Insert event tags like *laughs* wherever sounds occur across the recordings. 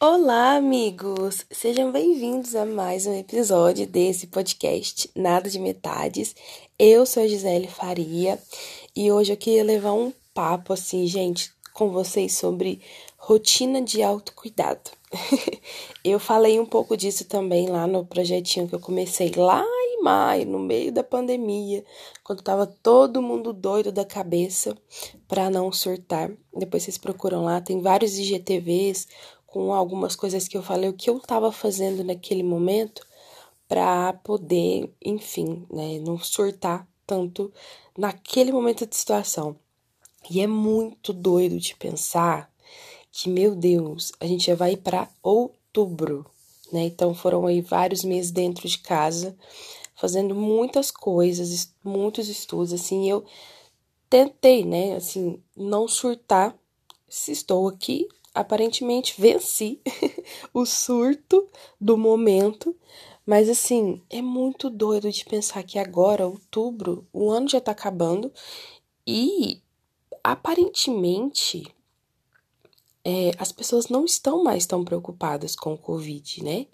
Olá, amigos! Sejam bem-vindos a mais um episódio desse podcast Nada de Metades. Eu sou a Gisele Faria e hoje eu queria levar um papo, assim, gente, com vocês sobre rotina de autocuidado. *laughs* eu falei um pouco disso também lá no projetinho que eu comecei lá em maio, no meio da pandemia, quando tava todo mundo doido da cabeça para não surtar. Depois vocês procuram lá, tem vários IGTVs com algumas coisas que eu falei, o que eu estava fazendo naquele momento para poder, enfim, né, não surtar tanto naquele momento de situação. E é muito doido de pensar que, meu Deus, a gente já vai para outubro, né? Então foram aí vários meses dentro de casa, fazendo muitas coisas, muitos estudos, assim, eu tentei, né, assim, não surtar se estou aqui aparentemente venci *laughs* o surto do momento, mas assim, é muito doido de pensar que agora, outubro, o ano já tá acabando. E aparentemente é, as pessoas não estão mais tão preocupadas com o Covid, né?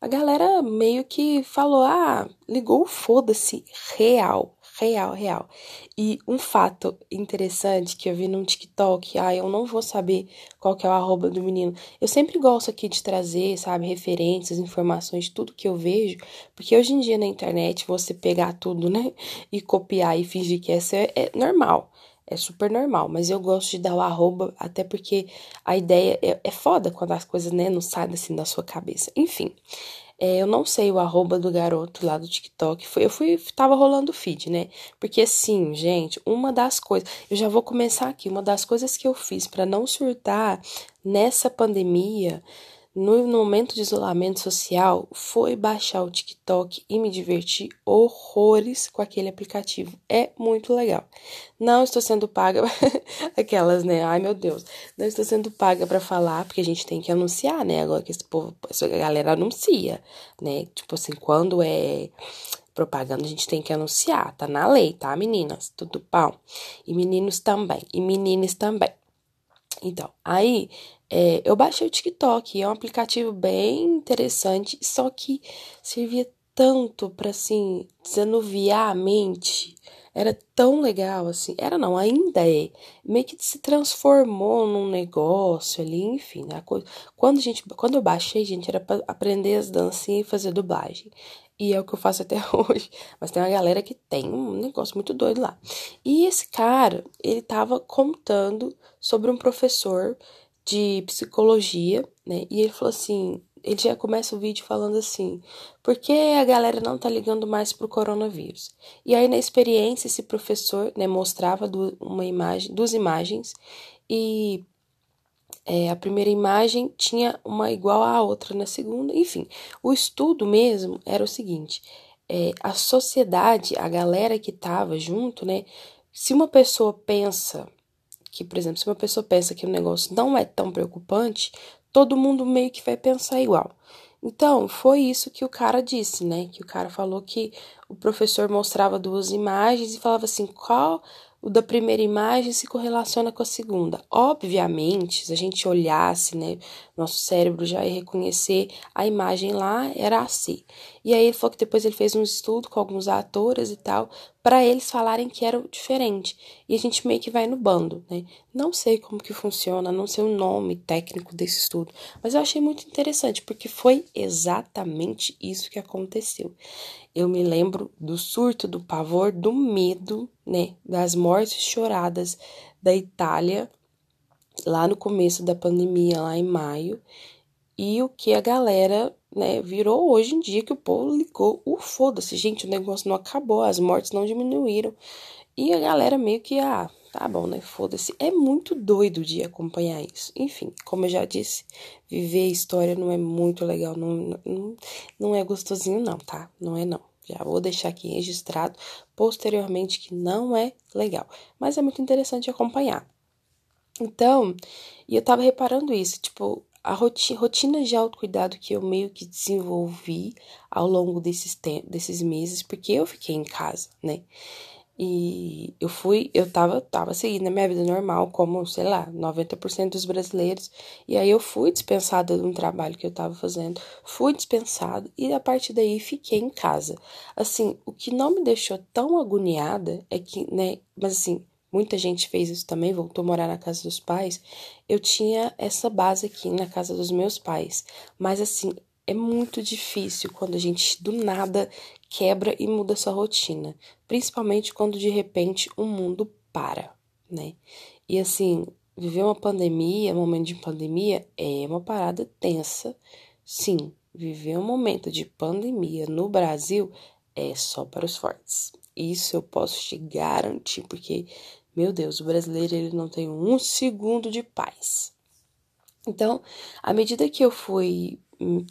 A galera meio que falou: ah, ligou o foda-se real real, real. E um fato interessante que eu vi num TikTok, ah, eu não vou saber qual que é o arroba do menino. Eu sempre gosto aqui de trazer, sabe, referências, informações, tudo que eu vejo, porque hoje em dia na internet você pegar tudo, né, *laughs* e copiar e fingir que essa é, é normal. É super normal, mas eu gosto de dar o arroba, até porque a ideia é, é foda quando as coisas, né, não saem assim da sua cabeça. Enfim, é, eu não sei o arroba do garoto lá do TikTok. Foi, eu fui, tava rolando o feed, né? Porque assim, gente, uma das coisas. Eu já vou começar aqui. Uma das coisas que eu fiz para não surtar nessa pandemia no momento de isolamento social foi baixar o TikTok e me divertir horrores com aquele aplicativo. É muito legal. Não estou sendo paga *laughs* aquelas, né? Ai, meu Deus. Não estou sendo paga para falar, porque a gente tem que anunciar, né? Agora que esse povo, essa galera anuncia, né? Tipo assim, quando é propaganda, a gente tem que anunciar, tá na lei, tá, meninas? Tudo pau. E meninos também, e meninas também. Então, aí é, eu baixei o TikTok, é um aplicativo bem interessante, só que servia tanto para assim desanuviar a mente. Era tão legal assim. Era não, ainda é. Meio que se transformou num negócio ali, enfim, né? Quando a gente, quando eu baixei, gente, era para aprender as dancinhas e fazer dublagem. E é o que eu faço até *laughs* hoje. Mas tem uma galera que tem um negócio muito doido lá. E esse cara, ele tava contando sobre um professor de psicologia, né? E ele falou assim, ele já começa o vídeo falando assim: por que a galera não tá ligando mais pro coronavírus? E aí na experiência esse professor, né, mostrava uma imagem, duas imagens e é, a primeira imagem tinha uma igual à outra na segunda, enfim. O estudo mesmo era o seguinte: é, a sociedade, a galera que tava junto, né? Se uma pessoa pensa que, por exemplo, se uma pessoa pensa que o negócio não é tão preocupante, todo mundo meio que vai pensar igual. Então, foi isso que o cara disse, né? Que o cara falou que o professor mostrava duas imagens e falava assim: qual o da primeira imagem se correlaciona com a segunda. Obviamente, se a gente olhasse, né, nosso cérebro já ia reconhecer a imagem lá era a C. E aí ele falou que depois ele fez um estudo com alguns atores e tal, para eles falarem que era diferente. E a gente meio que vai no bando, né? Não sei como que funciona, não sei o nome técnico desse estudo, mas eu achei muito interessante porque foi exatamente isso que aconteceu eu me lembro do surto, do pavor, do medo, né, das mortes choradas da Itália lá no começo da pandemia, lá em maio, e o que a galera, né, virou hoje em dia que o povo ligou o foda-se, gente, o negócio não acabou, as mortes não diminuíram. E a galera meio que, ah, tá bom, né? Foda-se. É muito doido de acompanhar isso. Enfim, como eu já disse, viver a história não é muito legal, não, não, não é gostosinho, não, tá? Não é não. Já vou deixar aqui registrado posteriormente que não é legal, mas é muito interessante acompanhar. Então, e eu tava reparando isso, tipo, a rotina, rotina de autocuidado que eu meio que desenvolvi ao longo desses, desses meses, porque eu fiquei em casa, né? E eu fui, eu tava, tava seguindo a minha vida normal, como, sei lá, 90% dos brasileiros. E aí eu fui dispensada de um trabalho que eu tava fazendo, fui dispensada e a partir daí fiquei em casa. Assim, o que não me deixou tão agoniada é que, né, mas assim, muita gente fez isso também, voltou a morar na casa dos pais. Eu tinha essa base aqui na casa dos meus pais. Mas assim, é muito difícil quando a gente do nada quebra e muda sua rotina, principalmente quando de repente o mundo para, né? E assim, viver uma pandemia, um momento de pandemia é uma parada tensa. Sim, viver um momento de pandemia no Brasil é só para os fortes. Isso eu posso te garantir, porque, meu Deus, o brasileiro ele não tem um segundo de paz. Então, à medida que eu fui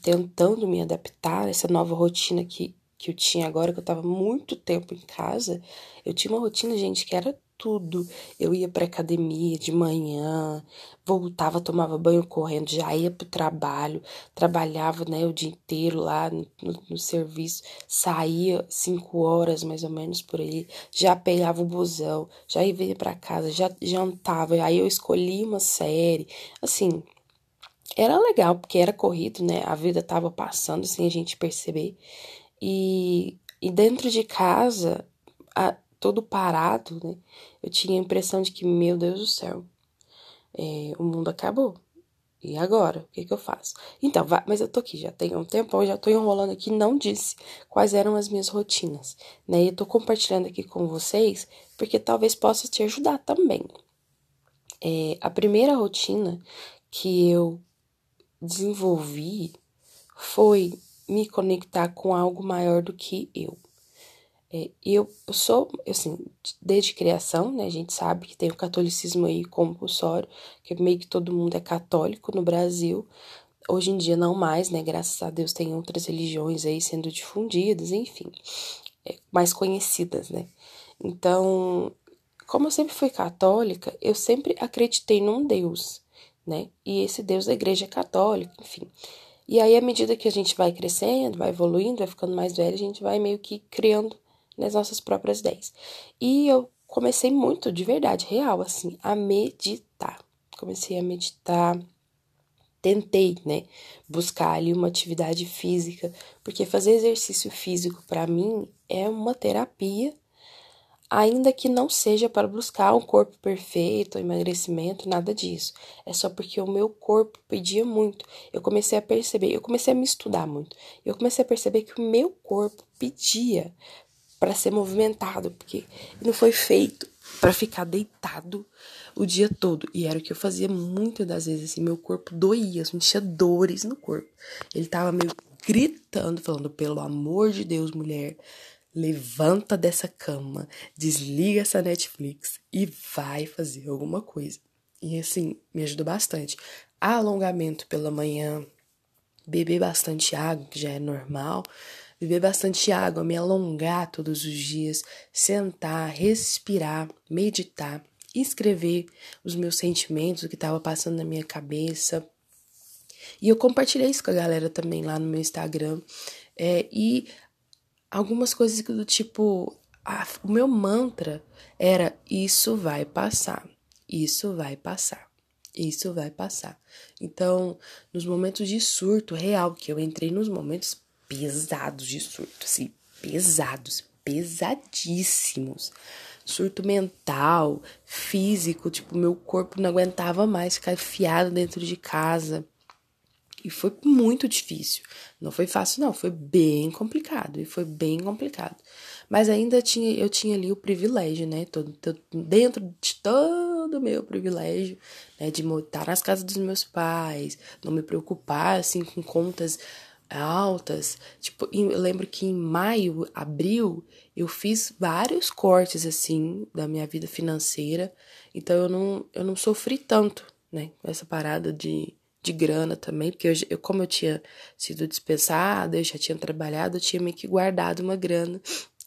tentando me adaptar a essa nova rotina que que eu tinha agora, que eu tava muito tempo em casa, eu tinha uma rotina, gente, que era tudo. Eu ia pra academia de manhã, voltava, tomava banho correndo, já ia pro trabalho, trabalhava, né, o dia inteiro lá no, no, serviço, saía cinco horas mais ou menos por aí, já pegava o busão, já ia para casa, já jantava, aí eu escolhi uma série, assim, era legal, porque era corrido, né? A vida tava passando sem a gente perceber. E, e dentro de casa, a, todo parado, né? Eu tinha a impressão de que, meu Deus do céu, é, o mundo acabou. E agora? O que, que eu faço? Então, mas eu tô aqui, já tem um tempo, eu já tô enrolando aqui, não disse quais eram as minhas rotinas, né? E eu tô compartilhando aqui com vocês, porque talvez possa te ajudar também. É, a primeira rotina que eu desenvolvi foi me conectar com algo maior do que eu. É, eu sou, assim, desde criação, né? A gente sabe que tem o catolicismo aí compulsório, que meio que todo mundo é católico no Brasil. Hoje em dia não mais, né? Graças a Deus tem outras religiões aí sendo difundidas, enfim, é, mais conhecidas, né? Então, como eu sempre fui católica, eu sempre acreditei num Deus, né? E esse Deus da Igreja Católica, enfim. E aí, à medida que a gente vai crescendo, vai evoluindo, vai ficando mais velho, a gente vai meio que criando nas nossas próprias ideias. E eu comecei muito, de verdade, real, assim, a meditar. Comecei a meditar, tentei, né, buscar ali uma atividade física, porque fazer exercício físico para mim é uma terapia ainda que não seja para buscar um corpo perfeito, emagrecimento, nada disso. É só porque o meu corpo pedia muito. Eu comecei a perceber, eu comecei a me estudar muito. Eu comecei a perceber que o meu corpo pedia para ser movimentado, porque não foi feito para ficar deitado o dia todo. E era o que eu fazia muitas das vezes, assim, meu corpo doía, eu sentia dores no corpo. Ele tava meio gritando, falando, pelo amor de Deus, mulher, levanta dessa cama, desliga essa Netflix e vai fazer alguma coisa. E assim, me ajudou bastante. Alongamento pela manhã, beber bastante água, que já é normal, beber bastante água, me alongar todos os dias, sentar, respirar, meditar, escrever os meus sentimentos, o que estava passando na minha cabeça. E eu compartilhei isso com a galera também lá no meu Instagram. É, e algumas coisas do tipo, a, o meu mantra era isso vai passar, isso vai passar, isso vai passar. Então, nos momentos de surto real, que eu entrei nos momentos pesados de surto, assim, pesados, pesadíssimos. Surto mental, físico, tipo, meu corpo não aguentava mais ficar enfiado dentro de casa. E foi muito difícil. Não foi fácil, não. Foi bem complicado. E foi bem complicado. Mas ainda tinha, eu tinha ali o privilégio, né? Todo, todo dentro de todo o meu privilégio, né? De estar nas casas dos meus pais, não me preocupar, assim, com contas altas. Tipo, eu lembro que em maio, abril, eu fiz vários cortes, assim, da minha vida financeira. Então, eu não, eu não sofri tanto, né? Com essa parada de de grana também, porque eu, eu, como eu tinha sido dispensada, eu já tinha trabalhado, eu tinha meio que guardado uma grana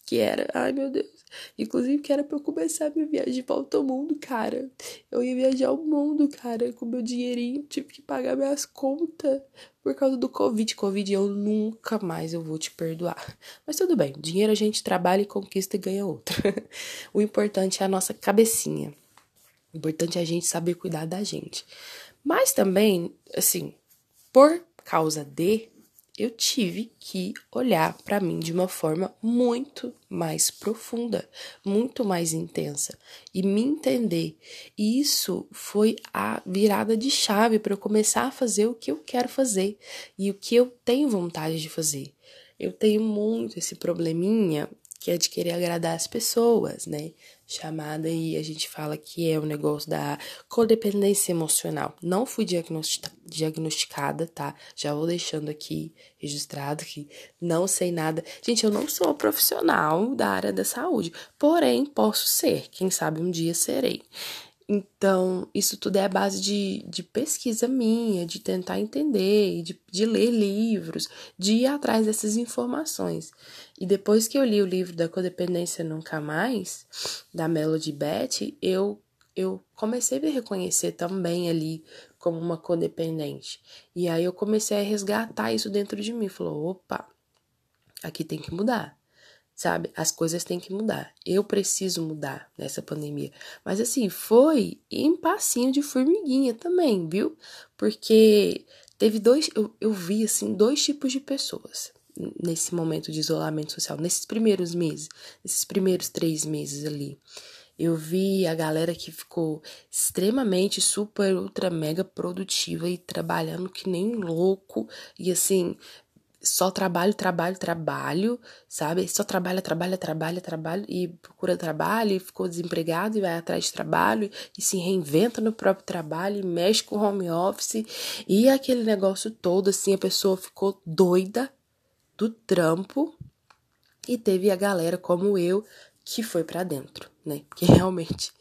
que era, ai meu Deus, Inclusive, que era pra eu começar minha viagem de volta ao mundo, cara. Eu ia viajar ao mundo, cara, com meu dinheirinho. Tive que pagar minhas contas por causa do Covid. Covid, eu nunca mais eu vou te perdoar. Mas tudo bem, dinheiro a gente trabalha e conquista e ganha outro. *laughs* o importante é a nossa cabecinha. O importante é a gente saber cuidar da gente. Mas também, assim, por causa de eu tive que olhar para mim de uma forma muito mais profunda, muito mais intensa e me entender. E isso foi a virada de chave para eu começar a fazer o que eu quero fazer e o que eu tenho vontade de fazer. Eu tenho muito esse probleminha que é de querer agradar as pessoas, né? Chamada e a gente fala que é o um negócio da codependência emocional. Não fui diagnosticada, tá? Já vou deixando aqui registrado que não sei nada. Gente, eu não sou profissional da área da saúde, porém posso ser. Quem sabe um dia serei. Então, isso tudo é a base de, de pesquisa minha, de tentar entender, de, de ler livros, de ir atrás dessas informações. E depois que eu li o livro da Codependência Nunca Mais, da Melody Betty, eu, eu comecei a me reconhecer também ali como uma codependente. E aí eu comecei a resgatar isso dentro de mim. Falou, opa, aqui tem que mudar sabe? As coisas têm que mudar. Eu preciso mudar nessa pandemia. Mas assim, foi em passinho de formiguinha também, viu? Porque teve dois, eu, eu vi assim, dois tipos de pessoas nesse momento de isolamento social, nesses primeiros meses, nesses primeiros três meses ali. Eu vi a galera que ficou extremamente super, ultra, mega produtiva e trabalhando que nem louco. E assim, só trabalho, trabalho, trabalho, sabe? Só trabalha, trabalha, trabalha, trabalho e procura trabalho e ficou desempregado e vai atrás de trabalho e se reinventa no próprio trabalho e mexe com home office e aquele negócio todo assim, a pessoa ficou doida do trampo e teve a galera como eu que foi para dentro, né? Que *laughs* realmente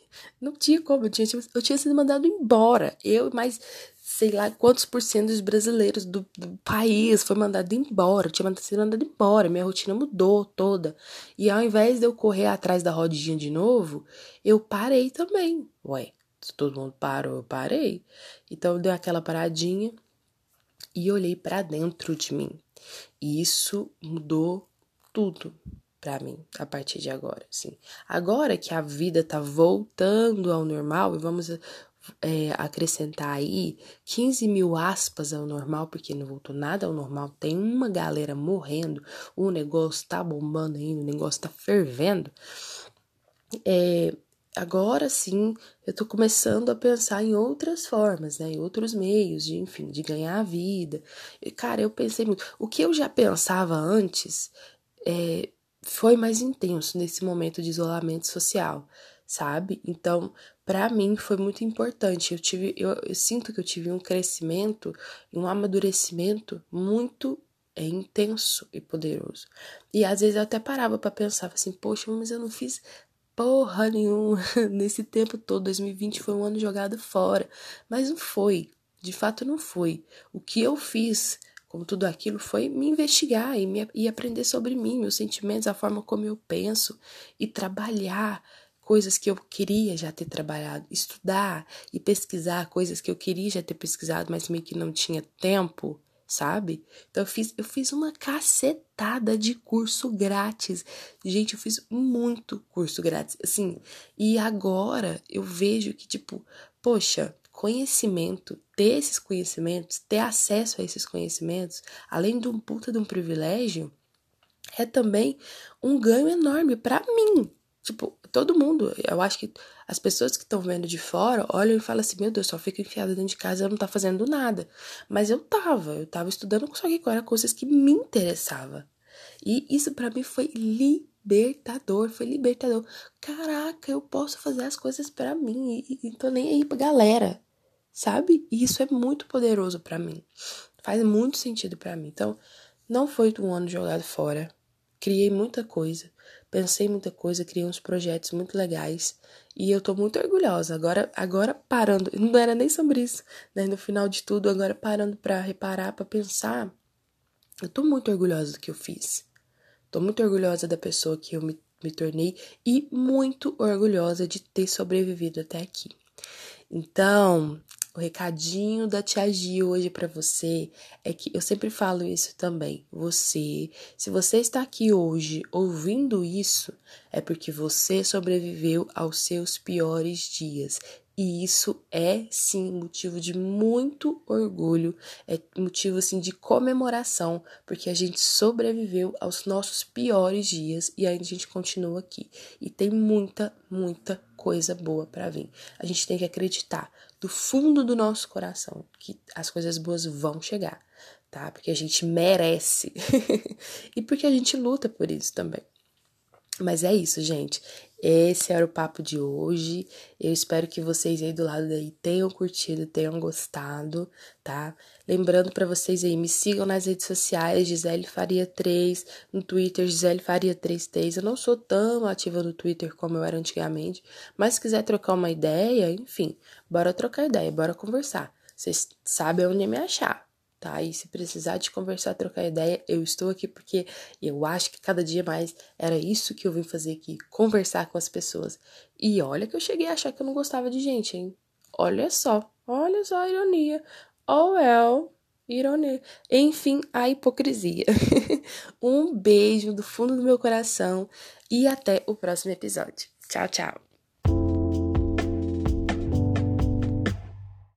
não tinha como, eu tinha, eu tinha sido mandado embora. Eu mais sei lá quantos por cento dos brasileiros do, do país foi mandado embora, tinha sido mandado embora, minha rotina mudou toda. E ao invés de eu correr atrás da rodinha de novo, eu parei também. Ué, se todo mundo parou, eu parei. Então eu dei aquela paradinha e olhei para dentro de mim. E isso mudou tudo para mim a partir de agora, assim. Agora que a vida tá voltando ao normal e vamos é, acrescentar aí 15 mil aspas ao normal, porque não voltou nada ao normal, tem uma galera morrendo, o negócio tá bombando ainda, o negócio tá fervendo. É, agora sim eu tô começando a pensar em outras formas, né? Em outros meios de, enfim, de ganhar a vida. E, cara, eu pensei muito. O que eu já pensava antes é, foi mais intenso nesse momento de isolamento social sabe? Então, para mim foi muito importante. Eu tive, eu, eu, sinto que eu tive um crescimento, um amadurecimento muito é, intenso e poderoso. E às vezes eu até parava para pensar assim, poxa, mas eu não fiz porra nenhuma *laughs* nesse tempo todo. 2020 foi um ano jogado fora, mas não foi. De fato, não foi. O que eu fiz com tudo aquilo foi me investigar e, me, e aprender sobre mim, meus sentimentos, a forma como eu penso e trabalhar coisas que eu queria já ter trabalhado, estudar e pesquisar coisas que eu queria já ter pesquisado, mas meio que não tinha tempo, sabe? Então eu fiz, eu fiz uma cacetada de curso grátis. Gente, eu fiz muito curso grátis, assim. E agora eu vejo que tipo, poxa, conhecimento, ter esses conhecimentos, ter acesso a esses conhecimentos, além de um puta de um privilégio, é também um ganho enorme para mim, Tipo, todo mundo, eu acho que as pessoas que estão vendo de fora olham e falam assim: meu Deus, só fico enfiada dentro de casa e não tá fazendo nada. Mas eu tava, eu tava estudando, só que era coisas que me interessavam. E isso para mim foi libertador, foi libertador. Caraca, eu posso fazer as coisas para mim e, e tô nem aí pra galera, sabe? E isso é muito poderoso para mim. Faz muito sentido para mim. Então, não foi um ano jogado fora. Criei muita coisa pensei muita coisa, criei uns projetos muito legais e eu tô muito orgulhosa. Agora, agora parando, *laughs* não era nem sobre isso, né? No final de tudo, agora parando para reparar, para pensar, eu tô muito orgulhosa do que eu fiz. Tô muito orgulhosa da pessoa que eu me me tornei e muito orgulhosa de ter sobrevivido até aqui. Então, o recadinho da Tia Gi hoje para você é que eu sempre falo isso também. Você, se você está aqui hoje ouvindo isso, é porque você sobreviveu aos seus piores dias. E isso é sim motivo de muito orgulho, é motivo assim de comemoração, porque a gente sobreviveu aos nossos piores dias e ainda a gente continua aqui. E tem muita, muita coisa boa para vir. A gente tem que acreditar do fundo do nosso coração que as coisas boas vão chegar, tá? Porque a gente merece. *laughs* e porque a gente luta por isso também. Mas é isso, gente. Esse era o papo de hoje. Eu espero que vocês aí do lado daí tenham curtido, tenham gostado, tá? Lembrando para vocês aí, me sigam nas redes sociais, Gisele Faria 3, no Twitter, Gisele Faria 33. Eu não sou tão ativa no Twitter como eu era antigamente, mas se quiser trocar uma ideia, enfim, bora trocar ideia, bora conversar. Vocês sabem onde me achar tá? E se precisar de conversar, trocar ideia, eu estou aqui porque eu acho que cada dia mais era isso que eu vim fazer aqui, conversar com as pessoas. E olha que eu cheguei a achar que eu não gostava de gente, hein? Olha só, olha só a ironia. Oh well, ironia. Enfim, a hipocrisia. *laughs* um beijo do fundo do meu coração e até o próximo episódio. Tchau, tchau.